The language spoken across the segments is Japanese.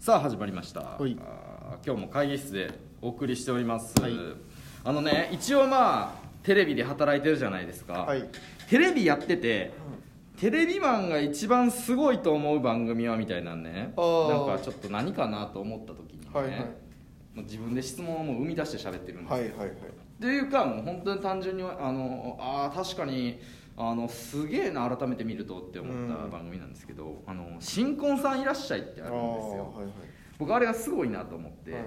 さあ始まりました。はい。今日も会議室でお送りしております、はい。あのね一応まあテレビで働いてるじゃないですか、はい。テレビやっててテレビマンが一番すごいと思う番組はみたいなんね。なんかちょっと何かなと思った時にね、はいはい。もう自分で質問をもう生み出して喋ってるんですよ、はいはいはい。っていうかもう本当に単純にあのあー確かにあのすげえな改めて見るとって思ったうん番組なんですけど「あの新婚さんいらっしゃい」ってああるんですよ。ーはいはい。僕あれがすごいなと思って、はい。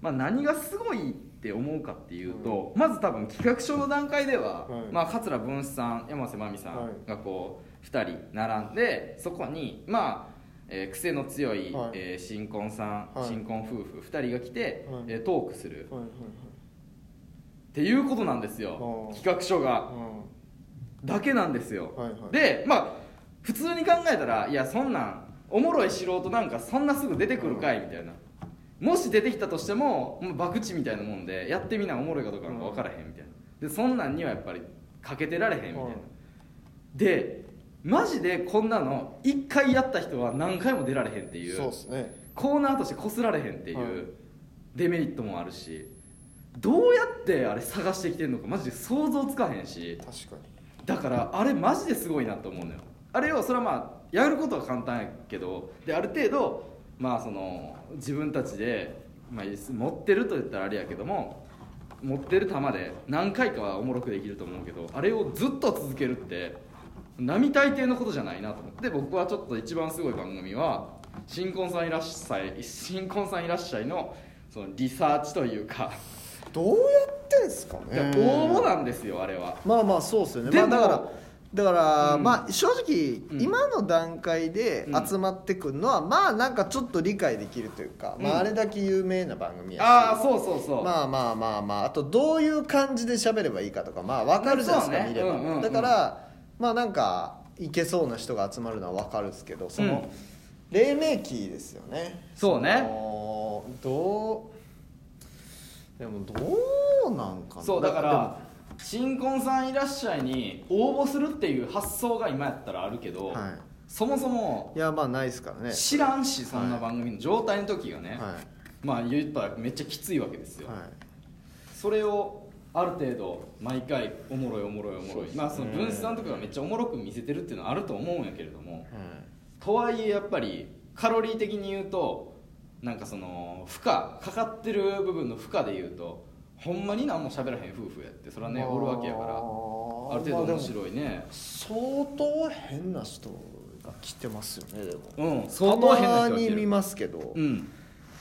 まあ、何がすごいって思うかっていうと、まず多分企画書の段階では、はい。まあ、桂文枝さん山瀬まみさんがこう2人並んでそこにまあえー癖の強い、はい。えー新婚さん、はい。新婚夫婦2人が来て、はい。えートークする。はいはいっていうことなんですよ。企画書が。はいだけなんですよ、はいはい。でまあ普通に考えたらいやそんなんおもろい素人なんかそんなすぐ出てくるかいみたいな。もし出てきたとしてももう博打みたいなもんでやってみなおもろいかどうかなんか分からへんみたいな。でそんなんにはやっぱりかけてられへんみたいな、はいでマジでこんなの1回やった人は何回も出られへんっていう。そうですね。コーナーとしてこすられへんっていはうデメリットもあるし。どうやってあれ探してきてんのかマジで想像つかへんし。確かにだからあれマジですごいなと思うのよ。あれをそれはまあやることは簡単やけどである程度まあその自分たちで、まあ、持ってると言ったらあれやけども持ってる球で何回かはおもろくできると思うけどあれをずっと続けるって並大抵のことじゃないなと思って僕はちょっと一番すごい番組は「新婚さんいらっしゃい」「新婚さんいらっしゃいの」そのリサーチというか、どうやってんすか？いやね応募なんですよあれは。まあまあそうですよね。でもまあ、だからだから、うん。まあ正直、うん。今の段階でうん。集まってくるのは、まあなんかちょっと理解できるというか、まうん。ああれだけ有名な番組やし。ああそうそうそう、まあまあまあまあ。あとどういう感じで喋ればいいかとかまあ分かるじゃないですか、ね。見れば、うんうんうん。だからまあなんかいけそうな人が集まるのは分かるんですけどその、黎明期ですよね。そうね。のどうでもどうなんかな。そうだかでら新婚さんいらっしゃいに応募するっていう発想が今やったらあるけど、もはそもそもいいやまあないですからね。知らんしそんな番組の状態の時がね、はまあ言ったらめっちゃきついわけですよ、いはい。それをある程度毎回おもろいおもろいおもろい、ね。まあその分子さんとかがめっちゃおもろく見せてるっていうのはあると思うんやけれども。はい。とはいえやっぱりカロリー的に言うとなんかその負荷かかってる部分の負荷で言うとほんまに何も喋らへん夫婦やってそれはねおるわけやからある程度面い白いね。相当変な人が来てますよねでも。うん相当変なたまに見ますけど、うん。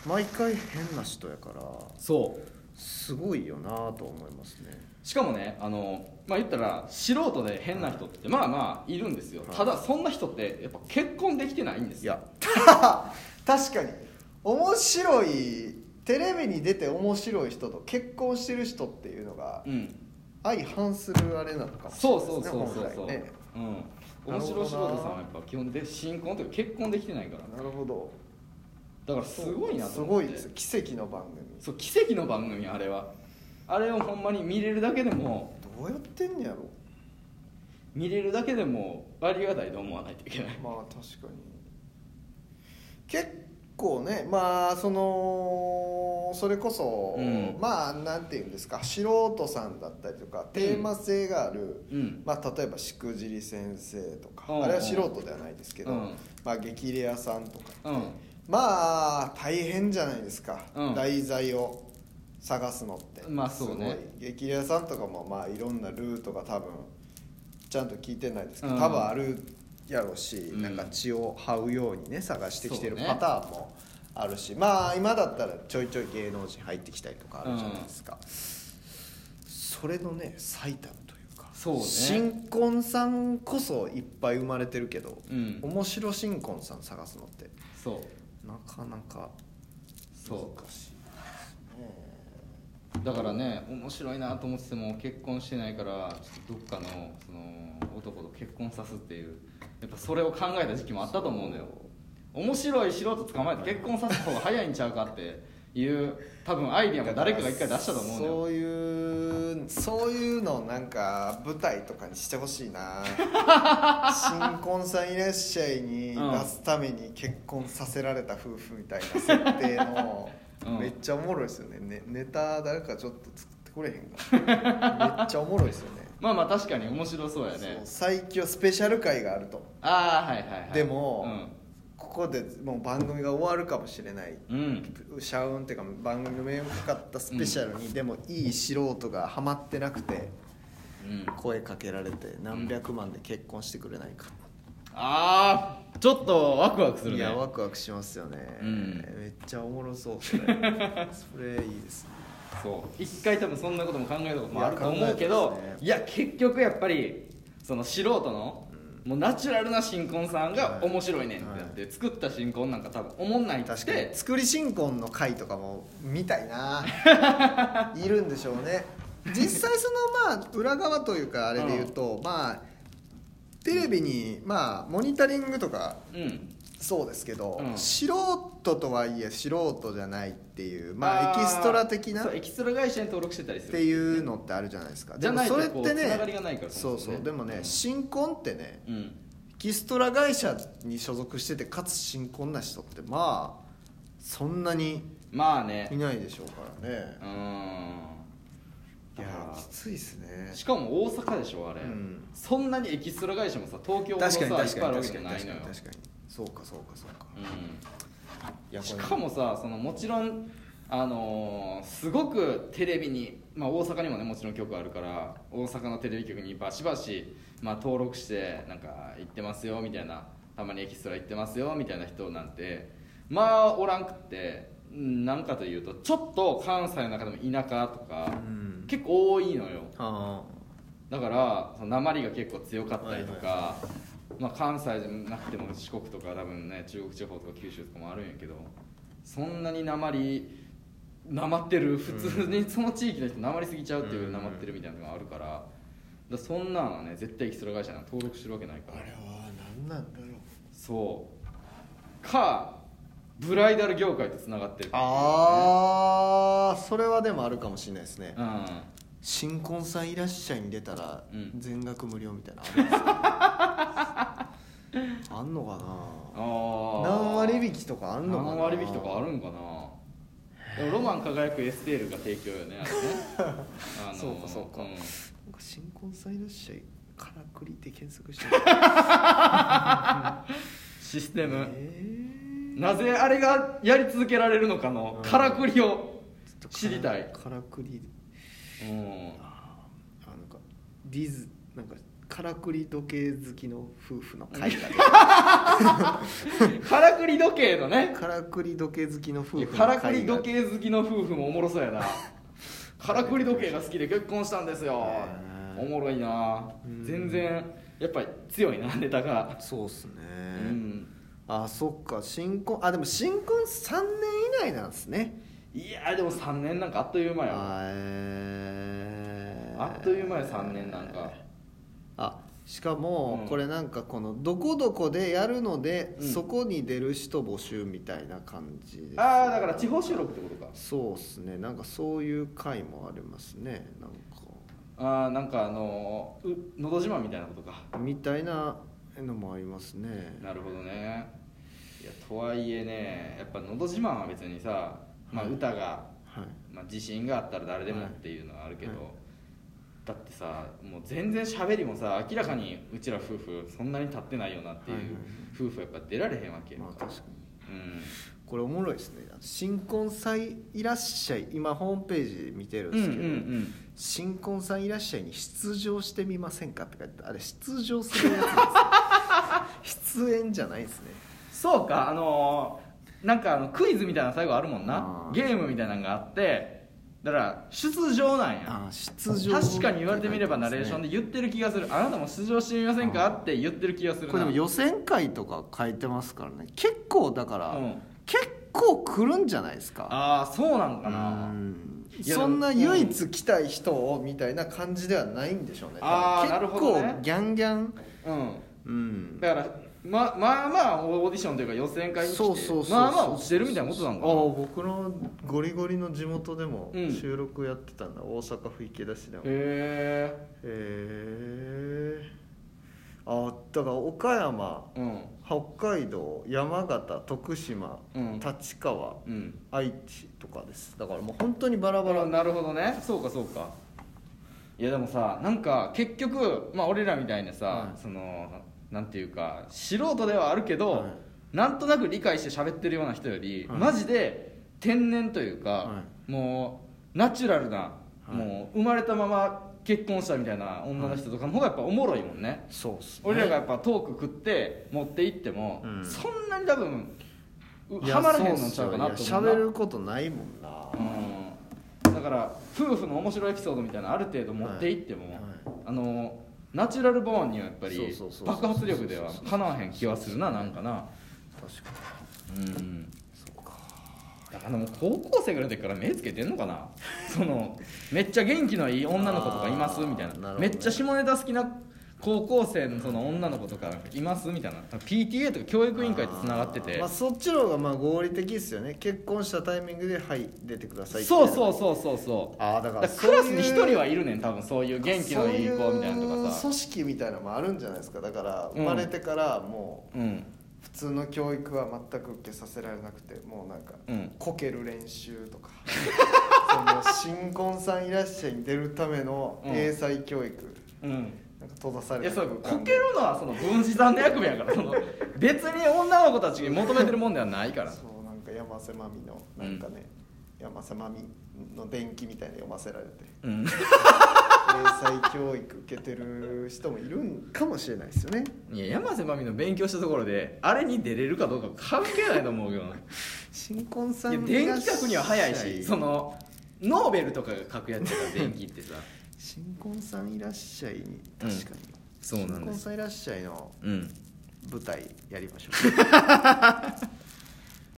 毎回変な人やからそう。すごいよなと思いますね。しかもねあのまあ言ったら素人で変な人ってまあまあいるんですよ。はい。ただそんな人ってやっぱ結婚できてないんですよ。いや 確かに。面白いテレビに出て面白い人と結婚してる人っていうのがうん。相反するあれなのかもしれそないうですねそうそうそうそう、本来ね。うん。面白素人さんはやっぱ基本で新婚というか結婚できてないから。なるほど。だからすごいなとすごいです奇跡の番組そう奇跡の番組あれはあれをほんまに見れるだけでもどうやってんねやろ見れるだけでもありがたいと思わないといけないまあ確かに結構ねまあそのそれこそ、うん。まあなんていうんですか素人さんだったりとかテーマ性がある、うん。まあ、例えばしくじり先生とか、うん。あれは素人ではないですけど、うん。まあ、激レアさんとか。うん。まあ大変じゃないですか、うん。題材を探すのって。まあそうね。すごい。激レアさんとかもまあいろんなルートが多分ちゃんと聞いてないですけど、うん。多分あるやろうし、うん。なんか血を這うようにね探してきてるパターンもあるし、まあ今だったらちょいちょい芸能人入ってきたりとかあるじゃないですか、それのね最たるというかそうね。新婚さんこそいっぱい生まれてるけど、うん。面白新婚さん探すのってそう。なかなかそ難しいうだからね面白いなと思ってても結婚してないからちょっとどっかのその男と結婚さすっていうやっぱそれを考えた時期もあったと思うのよ面白い素人捕まえて結婚させた方が早いんちゃうかっていう多分アイディアも誰かが一回出したと思うそういうそういうのなんか舞台とかにしてほしいな。新婚さんいらっしゃいにうん。出すために結婚させられた夫婦みたいな設定の、うん。めっちゃおもろいですよね。ねネタ誰かちょっと作ってくれへんか めっちゃおもろいですよね。まあまあ確かに面白そうやね。最強スペシャル回があると。ああはいはいはい。でもうんここでもう番組が終わるかもしれない。うん。社運っていうか番組の名をかかったスペシャルに、でもいい素人がハマってなくてうん。声かけられて何百万で結婚してくれないか、ああちょっとワクワクするね。いやワクワクしますよね、うん。めっちゃおもろそうそれ。それいいですね。そう。一回多分そんなことも考えたこともあると思うけどいや結局やっぱりその素人の、もうナチュラルな新婚さんがはい。面白いねんってなって、作った新婚なんか多分思んないって。確かに。作り新婚の回とかも見たいな。いるんでしょうね。実際そのまあ裏側というかあれで言うと、まあテレビにまあモニタリングとかうんそうですけど、うん。素人とはいえ素人じゃないっていうまあエキストラ的なっそうエキストラ会社に登録してたりする。ていうのってあるじゃないですか。じゃないとでもそれってこうつながりねがないからそうそうでもね、うん。新婚ってねうん。エキストラ会社に所属しててかつ新婚な人ってまあそんなにまあね。いないでしょうからね。うんいやきついですね。らしかも大阪でしょあれ、うん。そんなにエキストラ会社もさ東京ほどさいっぱいあるわけじゃないのよ。確かに確かにそうかそうかそうか。うん。しかもさそのもちろんあのーすごくテレビに、まあ、大阪にもねもちろん局あるから大阪のテレビ局にバシバシ、まあ、登録してなんか行ってますよみたいなたまにエキストラ行ってますよみたいな人なんてまあおらんくってうんなんかというとちょっと関西の中でも田舎とか、うん。結構多いのよ。あだからその鉛が結構強かったりとか、はいはまあ、関西じゃなくても四国とか多分ね中国地方とか九州とかもあるんやけどそんなに鉛なまってる普通にその地域の人なまりすぎちゃうっていううん。なまってるみたいなのがあるからだそんなんはね絶対エキストラ会社なんか登録してるわけないから。あれは何なんだろう。そう。かブライダル業界とつながってるああそれはでもあるかもしれないですね。うん。新婚さんいらっしゃいに出たらうん。全額無料みたいなのあるんです。か あんのかな？あ何割引きとかあんのかな？何割引きとかあるんかな？でもロマン輝くエステールが提供よねあれね。あのそうかそうか。ん。なんか新婚さんいらっしゃいからくりって検索して システム、えなぜあれがやり続けられるのかのうん。からくりをー知りたい。からくり。うん。あーなんかディズなんかからくり時計好きの夫婦の会 がからくり時計のね。からくり時計好きの夫婦からくり時計好きの夫婦もおもろそうやな。からくり時計が好きで結婚したんですよ。おもろいな。うん。全然やっぱり強いなネタが。そうっすね、うんあそっか。新婚あでも新婚3年以内なんですね。いやでも3年なんかあっという間よ。あえー。あっという間よ3年なんか。あしかもうん。これなんかこのどこどこでやるので、うん。そこに出る人募集みたいな感じですああだから地方収録ってことか。そうっすね。なんかそういう回もありますね。なんああなんかあののど自慢みたいなことかか。みたいなのもありますね。なるほどね。いやとはいえねやっぱ「のど自慢」は別にさ、まあ、はい。歌が、はい。まあ、自信があったら誰でもっていうのはあるけど、はい。だってさもう全然喋りもさ明らかにうちら夫婦そんなに立ってないよなっていうはいはいはい。夫婦やっぱ出られへんわけよ、まあ確かに。うん。これおもろいですね。新婚さんいらっしゃい今ホームページ見てるんうんうんですけど、うん新婚さんいらっしゃいに出場してみませんかって書いてあれ出場するやつですよ出演じゃないですね。そうかあのーなんかあのクイズみたいな最後あるもんな。あー。ゲームみたいなのがあってだから出場なんや。あ出場。確かに言われてみればナレーションでで言ってる気がする。あなたも出場してみませんか？って言ってる気がするな。これでも予選会とか書いてますからね。結構だから、うん。結構来るんじゃないですか。ああそうなんかうなん。いやそんな唯一来たい人をみたいな感じではないんでしょうね。あなるほどね。結構ギャンギャンうんうん。だからままあまあオーディションというか予選会に来てまあまあ落ちてるみたいなことなんかな。ああ僕のゴリゴリの地元でもうん収録やってたんだ、大阪府池田市でも。へへえあだから岡山えうん。北海道山形徳島、うん。立川うん。愛知とかです。だからもう本当にバラバラ。なるほどね。そうかそうかいやでもさなんか結局まあ俺らみたいなさ、はいそのなんていうか素人ではあるけど、はい。なんとなく理解して喋ってるような人より、はい。マジで天然というか、はもうナチュラルな、はい。もう生まれたまま結婚したみたいな女の人とかの方がやっぱおもろいもんね、そうっすね。俺らがやっぱトーク食って持っていっても、うん。そんなに多分ういやはまらへんのちゃうかなと思う喋ることないもんな、うんだから夫婦の面白いエピソードみたいなのある程度持っていっても、はい。はいあのナチュラルボーンにはやっぱり爆発力ではかなわへん気はするななんかな。確かうん。そうか。だからもう高校生ぐらいの時から目つけてんのかな。そのめっちゃ元気のいい女の子とかいますみたいな。ね。めっちゃ下ネタ好きな高校生のその女の子とかいますみたいな。PTA とか教育委員会とつながってて。まあ、そっちの方がまあ合理的ですよね。結婚したタイミングで「はい出てください」そうそううそうそうそう。ああだかららクラスに一人はいるねん多分そういう元気のいい子みたいなのとかさそういう組織みたいなのもあるんじゃないですか。だからうん生まれてからもううん。普通の教育は全く受けさせられなくてもうなんかうん。こける練習とか。その新婚さんいらっしゃいに出るためのうん英才教育。うんなんか閉ざさいやそうこけるのはその分子さんの役目やからその 別に女の子たちに求めてるもんではないから。そうなんか山瀬まみのなんかね、山瀬まみの伝記みたいに読ませられて。うん。英才教育受けてる人もいるんかもしれないですよね。いや山瀬まみの勉強したところであれに出れるかどうか関係ないと思うけどな。新婚さんいや電気書くには早いしそのノーベルとかが書くやつやから電気ってさ新婚さんいらっしゃいに確かに、そうなん新婚ですさんいらっしゃいのうん。舞台やりましょう